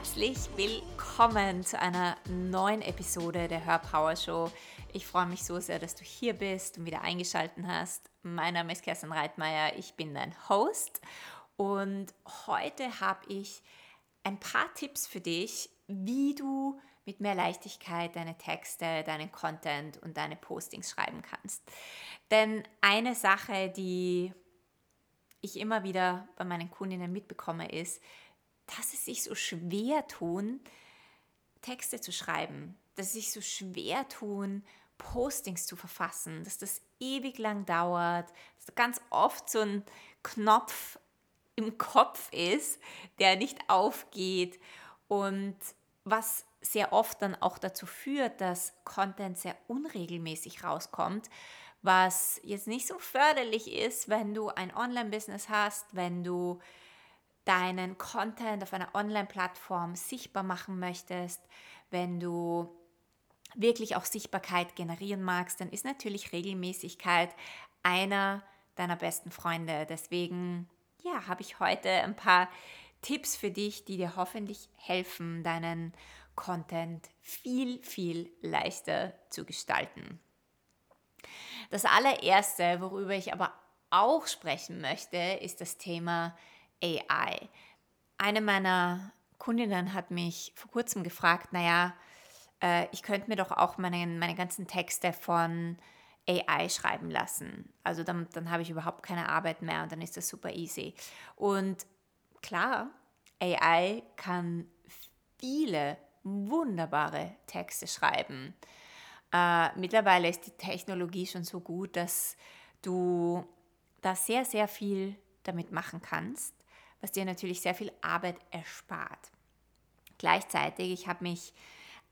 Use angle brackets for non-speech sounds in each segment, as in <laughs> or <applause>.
herzlich willkommen zu einer neuen Episode der Hörpower Show. Ich freue mich so sehr, dass du hier bist und wieder eingeschaltet hast. Mein Name ist Kerstin Reitmeier, ich bin dein Host und heute habe ich ein paar Tipps für dich, wie du mit mehr Leichtigkeit deine Texte, deinen Content und deine Postings schreiben kannst. Denn eine Sache, die ich immer wieder bei meinen Kundinnen mitbekomme, ist, dass sie sich so schwer tun, Texte zu schreiben, dass sie sich so schwer tun, Postings zu verfassen, dass das ewig lang dauert, dass ganz oft so ein Knopf im Kopf ist, der nicht aufgeht. Und was sehr oft dann auch dazu führt, dass Content sehr unregelmäßig rauskommt, was jetzt nicht so förderlich ist, wenn du ein Online-Business hast, wenn du deinen Content auf einer Online-Plattform sichtbar machen möchtest, wenn du wirklich auch Sichtbarkeit generieren magst, dann ist natürlich Regelmäßigkeit einer deiner besten Freunde. Deswegen ja, habe ich heute ein paar Tipps für dich, die dir hoffentlich helfen, deinen Content viel, viel leichter zu gestalten. Das allererste, worüber ich aber auch sprechen möchte, ist das Thema AI. Eine meiner Kundinnen hat mich vor kurzem gefragt, naja, äh, ich könnte mir doch auch meine, meine ganzen Texte von AI schreiben lassen. Also dann, dann habe ich überhaupt keine Arbeit mehr und dann ist das super easy. Und klar, AI kann viele wunderbare Texte schreiben. Äh, mittlerweile ist die Technologie schon so gut, dass du da sehr, sehr viel damit machen kannst, was dir natürlich sehr viel Arbeit erspart. Gleichzeitig, ich habe mich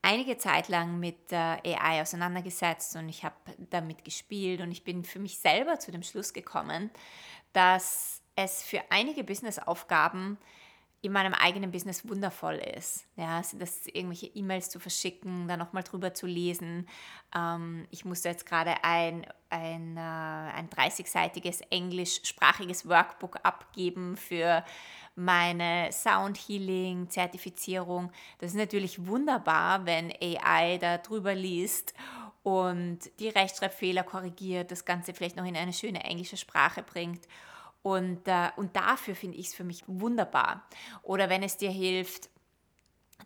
einige Zeit lang mit der AI auseinandergesetzt und ich habe damit gespielt und ich bin für mich selber zu dem Schluss gekommen, dass es für einige Businessaufgaben in meinem eigenen Business wundervoll ist. Ja, das irgendwelche E-Mails zu verschicken, da nochmal drüber zu lesen. Ähm, ich musste jetzt gerade ein, ein, äh, ein 30-seitiges englischsprachiges Workbook abgeben für meine Sound Healing Zertifizierung. Das ist natürlich wunderbar, wenn AI da drüber liest und die Rechtschreibfehler korrigiert, das Ganze vielleicht noch in eine schöne englische Sprache bringt. Und, äh, und dafür finde ich es für mich wunderbar. Oder wenn es dir hilft,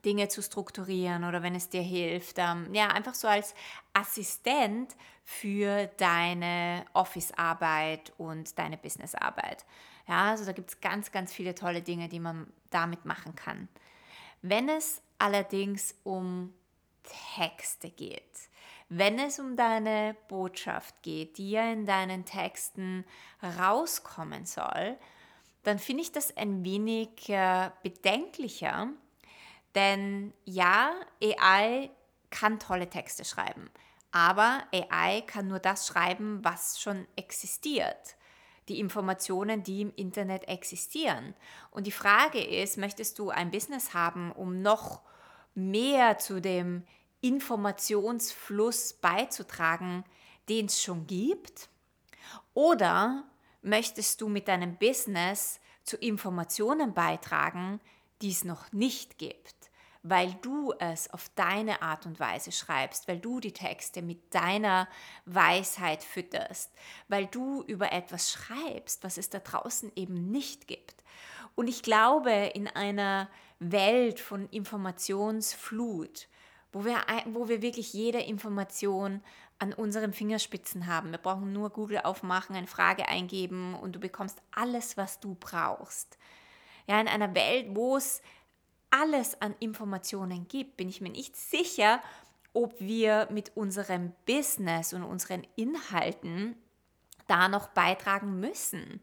Dinge zu strukturieren oder wenn es dir hilft, ähm, ja, einfach so als Assistent für deine Office-Arbeit und deine Business-Arbeit. Ja, also da gibt es ganz, ganz viele tolle Dinge, die man damit machen kann. Wenn es allerdings um Texte geht, wenn es um deine Botschaft geht, die ja in deinen Texten rauskommen soll, dann finde ich das ein wenig äh, bedenklicher, denn ja, AI kann tolle Texte schreiben, aber AI kann nur das schreiben, was schon existiert. Die Informationen, die im Internet existieren. Und die Frage ist, möchtest du ein Business haben, um noch mehr zu dem Informationsfluss beizutragen, den es schon gibt? Oder möchtest du mit deinem Business zu Informationen beitragen, die es noch nicht gibt? weil du es auf deine Art und Weise schreibst, weil du die Texte mit deiner Weisheit fütterst, weil du über etwas schreibst, was es da draußen eben nicht gibt. Und ich glaube, in einer Welt von Informationsflut, wo wir, wo wir wirklich jede Information an unseren Fingerspitzen haben. Wir brauchen nur Google aufmachen, eine Frage eingeben und du bekommst alles, was du brauchst. Ja, in einer Welt, wo es alles an Informationen gibt, bin ich mir nicht sicher, ob wir mit unserem Business und unseren Inhalten da noch beitragen müssen.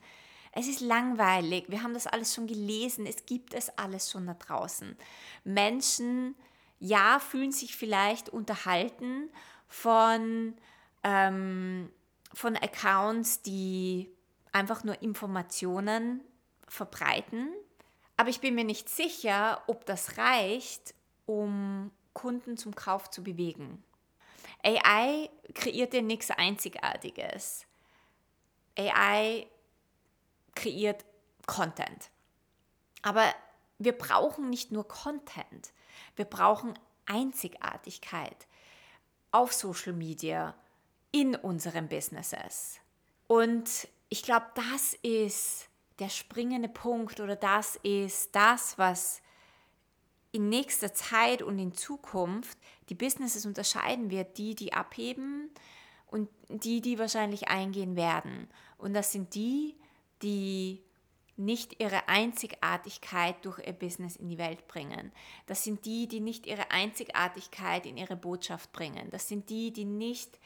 Es ist langweilig, wir haben das alles schon gelesen, es gibt es alles schon da draußen. Menschen ja, fühlen sich vielleicht unterhalten von, ähm, von Accounts, die einfach nur Informationen verbreiten. Aber ich bin mir nicht sicher, ob das reicht, um Kunden zum Kauf zu bewegen. AI kreiert dir nichts Einzigartiges. AI kreiert Content. Aber wir brauchen nicht nur Content, wir brauchen Einzigartigkeit auf Social Media, in unseren Businesses. Und ich glaube, das ist der springende Punkt oder das ist das, was in nächster Zeit und in Zukunft die Businesses unterscheiden wird, die, die abheben und die, die wahrscheinlich eingehen werden. Und das sind die, die nicht ihre Einzigartigkeit durch ihr Business in die Welt bringen. Das sind die, die nicht ihre Einzigartigkeit in ihre Botschaft bringen. Das sind die, die nicht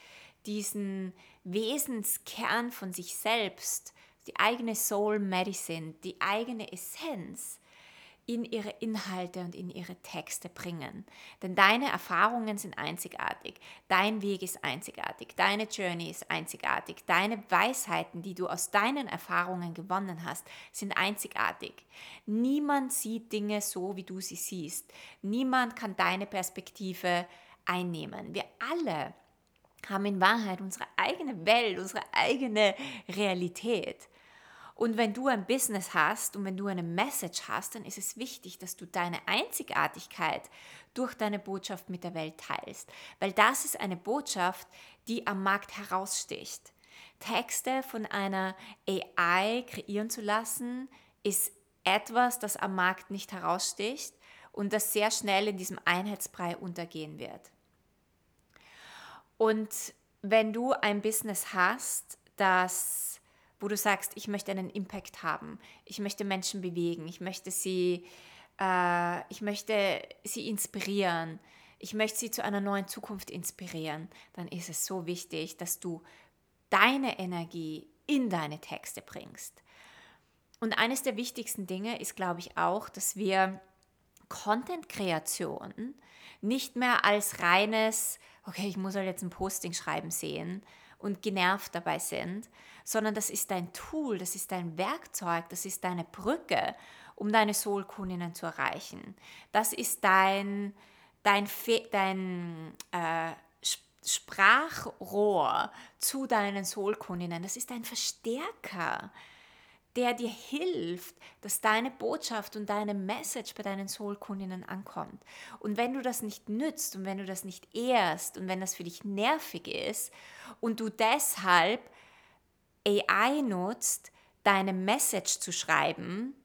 diesen Wesenskern von sich selbst, die eigene Soul Medicine, die eigene Essenz in ihre Inhalte und in ihre Texte bringen. Denn deine Erfahrungen sind einzigartig, dein Weg ist einzigartig, deine Journey ist einzigartig, deine Weisheiten, die du aus deinen Erfahrungen gewonnen hast, sind einzigartig. Niemand sieht Dinge so, wie du sie siehst. Niemand kann deine Perspektive einnehmen. Wir alle haben in Wahrheit unsere eigene Welt, unsere eigene Realität. Und wenn du ein Business hast und wenn du eine Message hast, dann ist es wichtig, dass du deine Einzigartigkeit durch deine Botschaft mit der Welt teilst. Weil das ist eine Botschaft, die am Markt heraussticht. Texte von einer AI kreieren zu lassen, ist etwas, das am Markt nicht heraussticht und das sehr schnell in diesem Einheitsbrei untergehen wird. Und wenn du ein Business hast, das wo du sagst, ich möchte einen Impact haben, ich möchte Menschen bewegen, ich möchte sie, äh, ich möchte sie inspirieren, ich möchte sie zu einer neuen Zukunft inspirieren, dann ist es so wichtig, dass du deine Energie in deine Texte bringst. Und eines der wichtigsten Dinge ist, glaube ich, auch, dass wir Content-Kreation nicht mehr als reines, okay, ich muss halt jetzt ein Posting schreiben sehen, und genervt dabei sind, sondern das ist dein Tool, das ist dein Werkzeug, das ist deine Brücke, um deine Soulkundinnen zu erreichen. Das ist dein, dein, dein äh, Sprachrohr zu deinen Soulkundinnen. Das ist dein Verstärker der dir hilft, dass deine Botschaft und deine Message bei deinen Soulkundinnen ankommt. Und wenn du das nicht nützt und wenn du das nicht ehrst und wenn das für dich nervig ist und du deshalb AI nutzt, deine Message zu schreiben,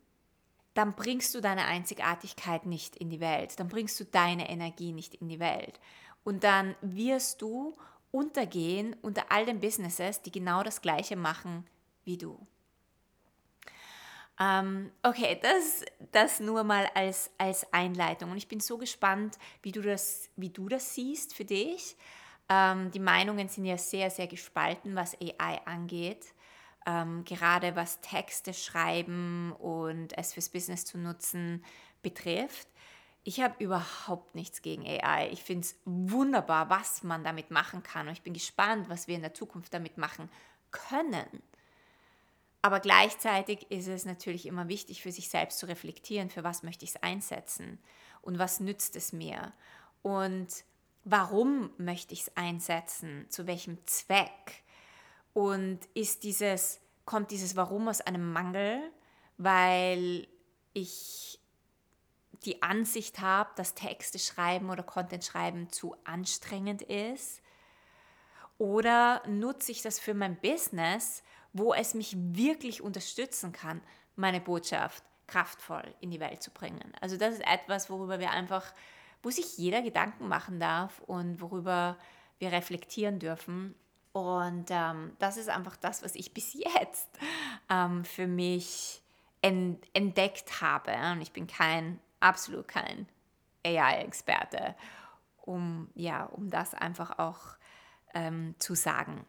dann bringst du deine Einzigartigkeit nicht in die Welt, dann bringst du deine Energie nicht in die Welt. Und dann wirst du untergehen unter all den Businesses, die genau das gleiche machen wie du. Ähm, okay, das, das nur mal als, als Einleitung. Und ich bin so gespannt, wie du das, wie du das siehst für dich. Ähm, die Meinungen sind ja sehr, sehr gespalten, was AI angeht. Ähm, gerade was Texte schreiben und es fürs Business zu nutzen betrifft. Ich habe überhaupt nichts gegen AI. Ich finde es wunderbar, was man damit machen kann. Und ich bin gespannt, was wir in der Zukunft damit machen können. Aber gleichzeitig ist es natürlich immer wichtig für sich selbst zu reflektieren, für was möchte ich es einsetzen und was nützt es mir? Und warum möchte ich es einsetzen, zu welchem Zweck? Und ist dieses kommt dieses Warum aus einem Mangel, weil ich die Ansicht habe, dass Texte schreiben oder Content schreiben zu anstrengend ist? Oder nutze ich das für mein Business, wo es mich wirklich unterstützen kann, meine Botschaft kraftvoll in die Welt zu bringen. Also das ist etwas, worüber wir einfach, wo sich jeder Gedanken machen darf und worüber wir reflektieren dürfen. Und ähm, das ist einfach das, was ich <laughs> bis jetzt ähm, für mich ent entdeckt habe. Und ich bin kein, absolut kein AI-Experte, um, ja, um das einfach auch ähm, zu sagen.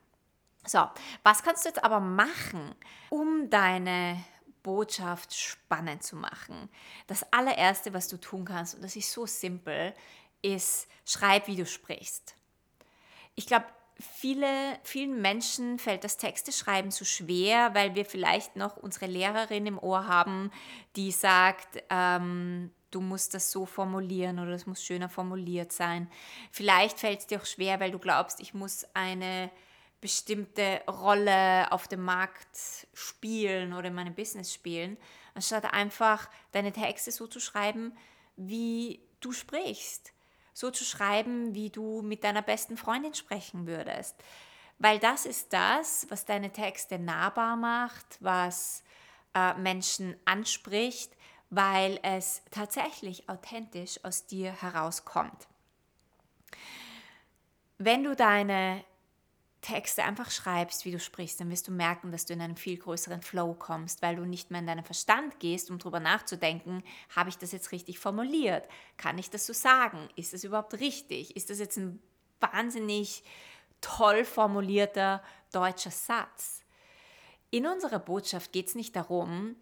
So, was kannst du jetzt aber machen, um deine Botschaft spannend zu machen? Das allererste, was du tun kannst, und das ist so simpel, ist, schreib, wie du sprichst. Ich glaube, viele, vielen Menschen fällt das Texte schreiben zu schwer, weil wir vielleicht noch unsere Lehrerin im Ohr haben, die sagt, ähm, du musst das so formulieren oder es muss schöner formuliert sein. Vielleicht fällt es dir auch schwer, weil du glaubst, ich muss eine bestimmte Rolle auf dem Markt spielen oder in meinem Business spielen, anstatt einfach deine Texte so zu schreiben, wie du sprichst. So zu schreiben, wie du mit deiner besten Freundin sprechen würdest. Weil das ist das, was deine Texte nahbar macht, was äh, Menschen anspricht, weil es tatsächlich authentisch aus dir herauskommt. Wenn du deine Texte einfach schreibst, wie du sprichst, dann wirst du merken, dass du in einen viel größeren Flow kommst, weil du nicht mehr in deinen Verstand gehst, um darüber nachzudenken, habe ich das jetzt richtig formuliert? Kann ich das so sagen? Ist das überhaupt richtig? Ist das jetzt ein wahnsinnig toll formulierter deutscher Satz? In unserer Botschaft geht es nicht darum,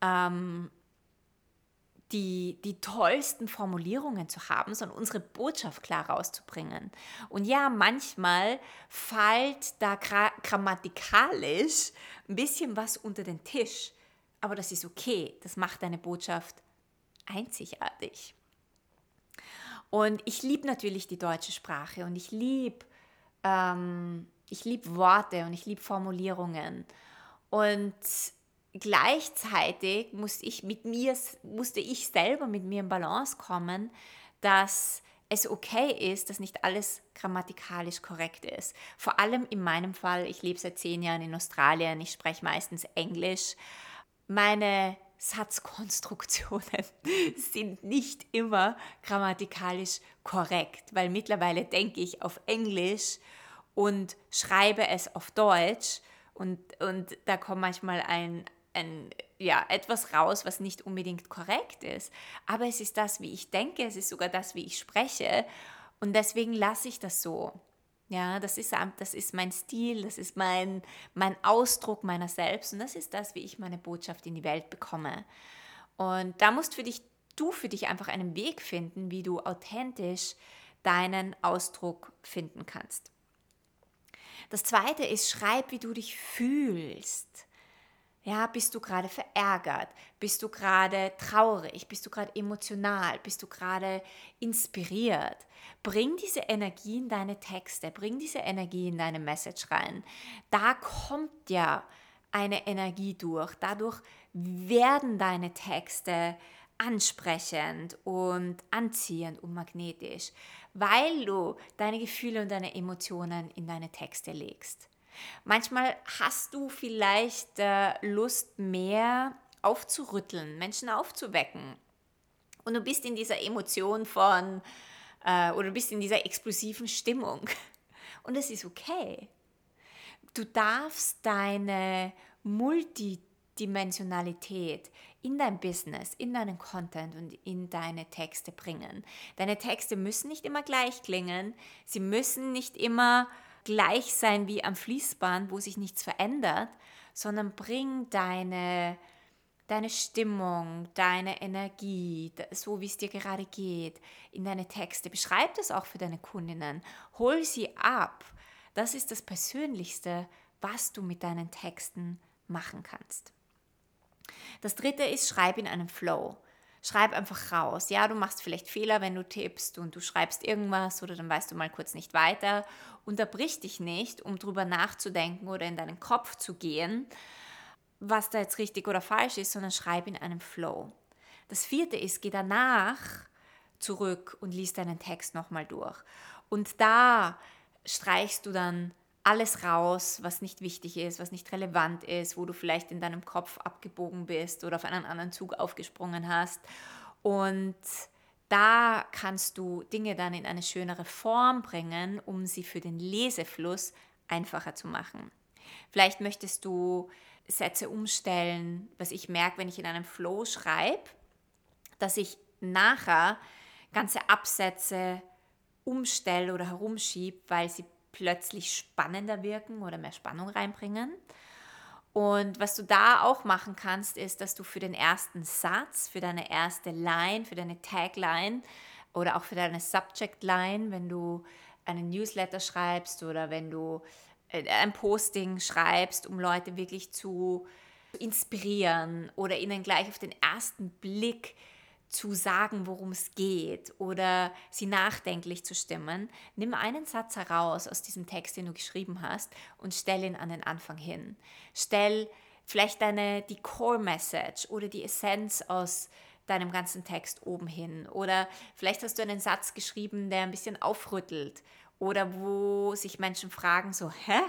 ähm, die, die tollsten Formulierungen zu haben, sondern unsere Botschaft klar rauszubringen. Und ja, manchmal fällt da grammatikalisch ein bisschen was unter den Tisch, aber das ist okay, das macht deine Botschaft einzigartig. Und ich liebe natürlich die deutsche Sprache und ich liebe ähm, lieb Worte und ich liebe Formulierungen. Und gleichzeitig musste ich mit mir, musste ich selber mit mir in Balance kommen, dass es okay ist, dass nicht alles grammatikalisch korrekt ist. Vor allem in meinem Fall, ich lebe seit zehn Jahren in Australien, ich spreche meistens Englisch. Meine Satzkonstruktionen <laughs> sind nicht immer grammatikalisch korrekt, weil mittlerweile denke ich auf Englisch und schreibe es auf Deutsch und, und da kommt manchmal ein, ein, ja, etwas raus, was nicht unbedingt korrekt ist. Aber es ist das, wie ich denke, es ist sogar das, wie ich spreche. Und deswegen lasse ich das so. Ja, das ist, das ist mein Stil, das ist mein, mein Ausdruck meiner selbst und das ist das, wie ich meine Botschaft in die Welt bekomme. Und da musst für dich, du für dich einfach einen Weg finden, wie du authentisch deinen Ausdruck finden kannst. Das zweite ist, schreib, wie du dich fühlst. Ja, bist du gerade verärgert? Bist du gerade traurig? Bist du gerade emotional? Bist du gerade inspiriert? Bring diese Energie in deine Texte, bring diese Energie in deine Message rein. Da kommt ja eine Energie durch. Dadurch werden deine Texte ansprechend und anziehend und magnetisch, weil du deine Gefühle und deine Emotionen in deine Texte legst. Manchmal hast du vielleicht äh, Lust mehr aufzurütteln, Menschen aufzuwecken. Und du bist in dieser Emotion von, äh, oder du bist in dieser explosiven Stimmung. <laughs> Und es ist okay. Du darfst deine Multidimensionalität in dein Business, in deinen Content und in deine Texte bringen. Deine Texte müssen nicht immer gleich klingen, sie müssen nicht immer gleich sein wie am Fließband, wo sich nichts verändert, sondern bring deine, deine Stimmung, deine Energie, so wie es dir gerade geht, in deine Texte. Beschreib das auch für deine Kundinnen. Hol sie ab. Das ist das Persönlichste, was du mit deinen Texten machen kannst. Das dritte ist, schreib in einem Flow schreib einfach raus. Ja, du machst vielleicht Fehler, wenn du tippst und du schreibst irgendwas oder dann weißt du mal kurz nicht weiter. Unterbrich dich nicht, um drüber nachzudenken oder in deinen Kopf zu gehen, was da jetzt richtig oder falsch ist, sondern schreib in einem Flow. Das vierte ist, geh danach zurück und lies deinen Text nochmal durch. Und da streichst du dann alles raus, was nicht wichtig ist, was nicht relevant ist, wo du vielleicht in deinem Kopf abgebogen bist oder auf einen anderen Zug aufgesprungen hast. Und da kannst du Dinge dann in eine schönere Form bringen, um sie für den Lesefluss einfacher zu machen. Vielleicht möchtest du Sätze umstellen, was ich merke, wenn ich in einem Flow schreibe, dass ich nachher ganze Absätze umstelle oder herumschiebe, weil sie plötzlich spannender wirken oder mehr Spannung reinbringen. Und was du da auch machen kannst, ist, dass du für den ersten Satz, für deine erste Line, für deine Tagline oder auch für deine Subject Line, wenn du einen Newsletter schreibst oder wenn du äh, ein Posting schreibst, um Leute wirklich zu inspirieren oder ihnen gleich auf den ersten Blick zu sagen, worum es geht oder sie nachdenklich zu stimmen, nimm einen Satz heraus aus diesem Text, den du geschrieben hast und stell ihn an den Anfang hin. Stell vielleicht deine, die Core Message oder die Essenz aus deinem ganzen Text oben hin. Oder vielleicht hast du einen Satz geschrieben, der ein bisschen aufrüttelt oder wo sich Menschen fragen so, hä?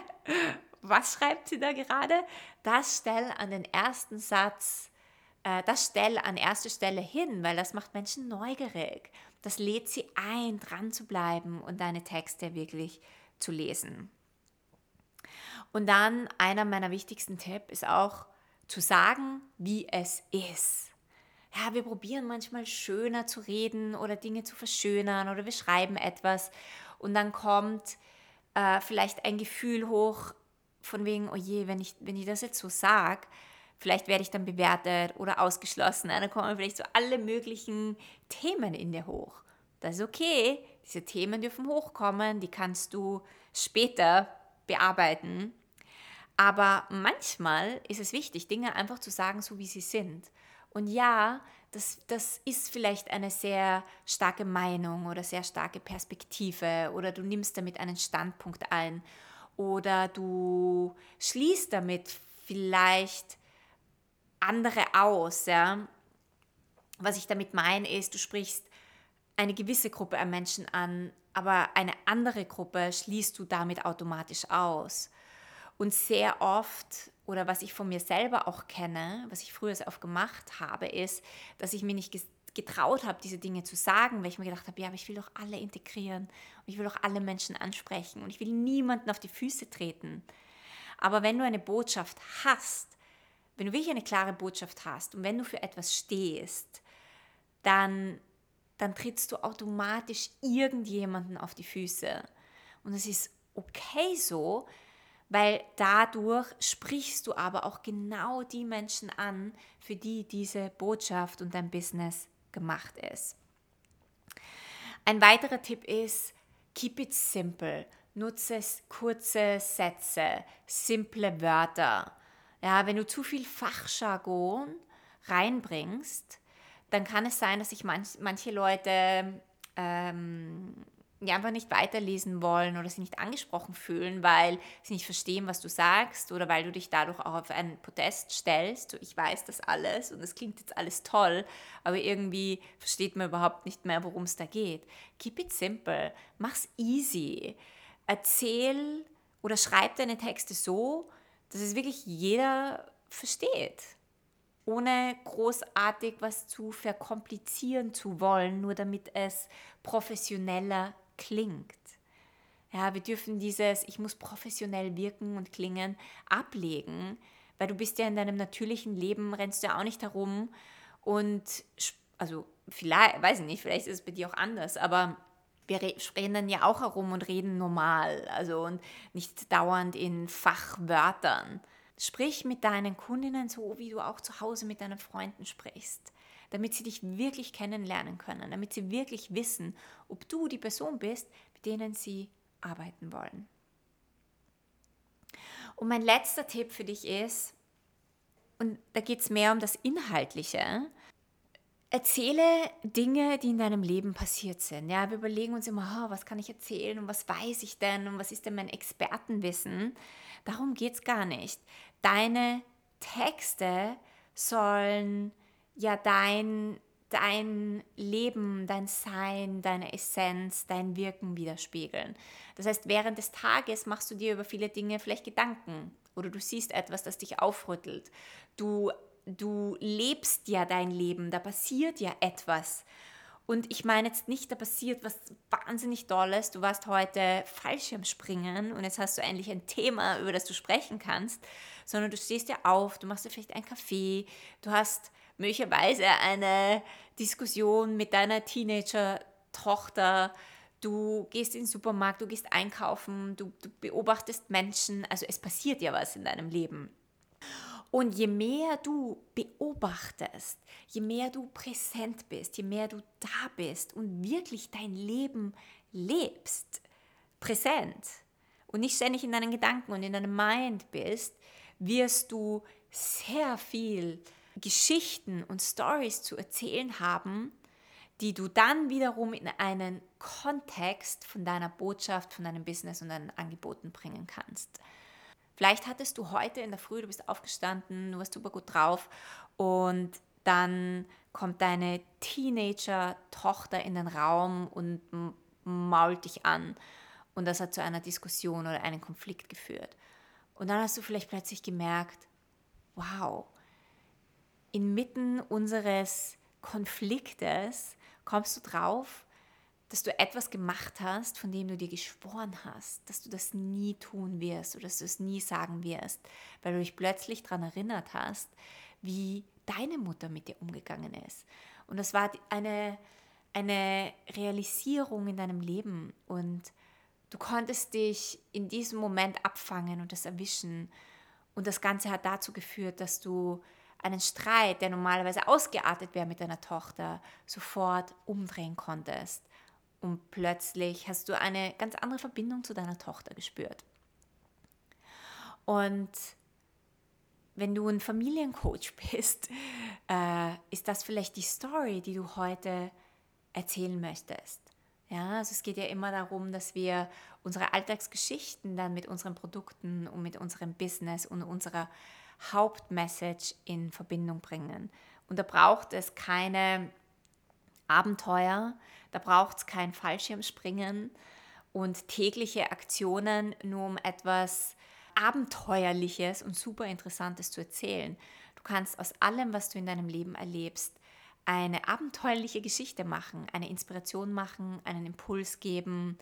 Was schreibt sie da gerade? Das stell an den ersten Satz äh, das stell an erste Stelle hin, weil das macht Menschen neugierig. Das lädt sie ein, dran zu bleiben und deine Texte wirklich zu lesen. Und dann einer meiner wichtigsten Tipps ist auch zu sagen, wie es ist. Ja, wir probieren manchmal schöner zu reden oder Dinge zu verschönern oder wir schreiben etwas und dann kommt äh, vielleicht ein Gefühl hoch von wegen, oh je, wenn ich, wenn ich das jetzt so sage, Vielleicht werde ich dann bewertet oder ausgeschlossen. Dann kommen vielleicht so alle möglichen Themen in dir hoch. Das ist okay. Diese Themen dürfen hochkommen. Die kannst du später bearbeiten. Aber manchmal ist es wichtig, Dinge einfach zu sagen, so wie sie sind. Und ja, das, das ist vielleicht eine sehr starke Meinung oder sehr starke Perspektive oder du nimmst damit einen Standpunkt ein oder du schließt damit vielleicht andere aus. Ja? Was ich damit meine, ist, du sprichst eine gewisse Gruppe an Menschen an, aber eine andere Gruppe schließt du damit automatisch aus. Und sehr oft, oder was ich von mir selber auch kenne, was ich früher sehr oft gemacht habe, ist, dass ich mir nicht getraut habe, diese Dinge zu sagen, weil ich mir gedacht habe, ja, aber ich will doch alle integrieren und ich will doch alle Menschen ansprechen und ich will niemanden auf die Füße treten. Aber wenn du eine Botschaft hast, wenn du wirklich eine klare Botschaft hast und wenn du für etwas stehst, dann, dann trittst du automatisch irgendjemanden auf die Füße. Und es ist okay so, weil dadurch sprichst du aber auch genau die Menschen an, für die diese Botschaft und dein Business gemacht ist. Ein weiterer Tipp ist, keep it simple. Nutze kurze Sätze, simple Wörter. Ja, wenn du zu viel Fachjargon reinbringst, dann kann es sein, dass sich manch, manche Leute ähm, ja, einfach nicht weiterlesen wollen oder sich nicht angesprochen fühlen, weil sie nicht verstehen, was du sagst oder weil du dich dadurch auch auf einen Protest stellst. So, ich weiß das alles und es klingt jetzt alles toll, aber irgendwie versteht man überhaupt nicht mehr, worum es da geht. Keep it simple, mach's easy. Erzähl oder schreib deine Texte so, dass es wirklich jeder versteht, ohne großartig was zu verkomplizieren zu wollen, nur damit es professioneller klingt. Ja, wir dürfen dieses Ich muss professionell wirken und klingen ablegen, weil du bist ja in deinem natürlichen Leben, rennst du ja auch nicht herum und also vielleicht, weiß ich nicht, vielleicht ist es bei dir auch anders, aber wir rennen ja auch herum und reden normal, also und nicht dauernd in Fachwörtern. Sprich mit deinen Kundinnen so, wie du auch zu Hause mit deinen Freunden sprichst, damit sie dich wirklich kennenlernen können, damit sie wirklich wissen, ob du die Person bist, mit denen sie arbeiten wollen. Und mein letzter Tipp für dich ist, und da geht es mehr um das Inhaltliche, Erzähle Dinge, die in deinem Leben passiert sind. Ja, wir überlegen uns immer, oh, was kann ich erzählen und was weiß ich denn und was ist denn mein Expertenwissen. Darum geht es gar nicht. Deine Texte sollen ja dein, dein Leben, dein Sein, deine Essenz, dein Wirken widerspiegeln. Das heißt, während des Tages machst du dir über viele Dinge vielleicht Gedanken oder du siehst etwas, das dich aufrüttelt. Du du lebst ja dein Leben, da passiert ja etwas. Und ich meine jetzt nicht, da passiert was wahnsinnig Tolles. Du warst heute Fallschirmspringen und jetzt hast du endlich ein Thema, über das du sprechen kannst, sondern du stehst ja auf, du machst dir vielleicht einen Kaffee, du hast möglicherweise eine Diskussion mit deiner Teenager-Tochter, du gehst in den Supermarkt, du gehst einkaufen, du, du beobachtest Menschen, also es passiert ja was in deinem Leben. Und je mehr du beobachtest, je mehr du präsent bist, je mehr du da bist und wirklich dein Leben lebst, präsent und nicht ständig in deinen Gedanken und in deinem Mind bist, wirst du sehr viel Geschichten und Stories zu erzählen haben, die du dann wiederum in einen Kontext von deiner Botschaft, von deinem Business und deinen Angeboten bringen kannst. Vielleicht hattest du heute in der Früh, du bist aufgestanden, du warst super gut drauf und dann kommt deine Teenager-Tochter in den Raum und mault dich an. Und das hat zu einer Diskussion oder einem Konflikt geführt. Und dann hast du vielleicht plötzlich gemerkt, wow, inmitten unseres Konfliktes kommst du drauf, dass du etwas gemacht hast, von dem du dir geschworen hast, dass du das nie tun wirst oder dass du es nie sagen wirst, weil du dich plötzlich daran erinnert hast, wie deine Mutter mit dir umgegangen ist. Und das war eine, eine Realisierung in deinem Leben und du konntest dich in diesem Moment abfangen und das erwischen. Und das Ganze hat dazu geführt, dass du einen Streit, der normalerweise ausgeartet wäre mit deiner Tochter, sofort umdrehen konntest. Und plötzlich hast du eine ganz andere Verbindung zu deiner Tochter gespürt. Und wenn du ein Familiencoach <laughs> bist, äh, ist das vielleicht die Story, die du heute erzählen möchtest. Ja, also es geht ja immer darum, dass wir unsere Alltagsgeschichten dann mit unseren Produkten und mit unserem Business und unserer Hauptmessage in Verbindung bringen. Und da braucht es keine Abenteuer, da braucht es kein Fallschirmspringen und tägliche Aktionen, nur um etwas Abenteuerliches und super Interessantes zu erzählen. Du kannst aus allem, was du in deinem Leben erlebst, eine abenteuerliche Geschichte machen, eine Inspiration machen, einen Impuls geben,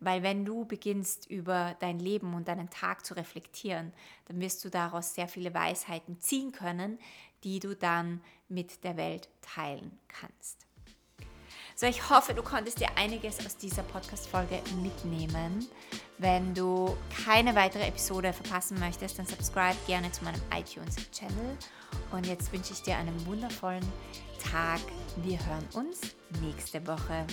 weil wenn du beginnst über dein Leben und deinen Tag zu reflektieren, dann wirst du daraus sehr viele Weisheiten ziehen können, die du dann mit der Welt teilen kannst. So, ich hoffe, du konntest dir einiges aus dieser Podcast-Folge mitnehmen. Wenn du keine weitere Episode verpassen möchtest, dann subscribe gerne zu meinem iTunes-Channel. Und jetzt wünsche ich dir einen wundervollen Tag. Wir hören uns nächste Woche.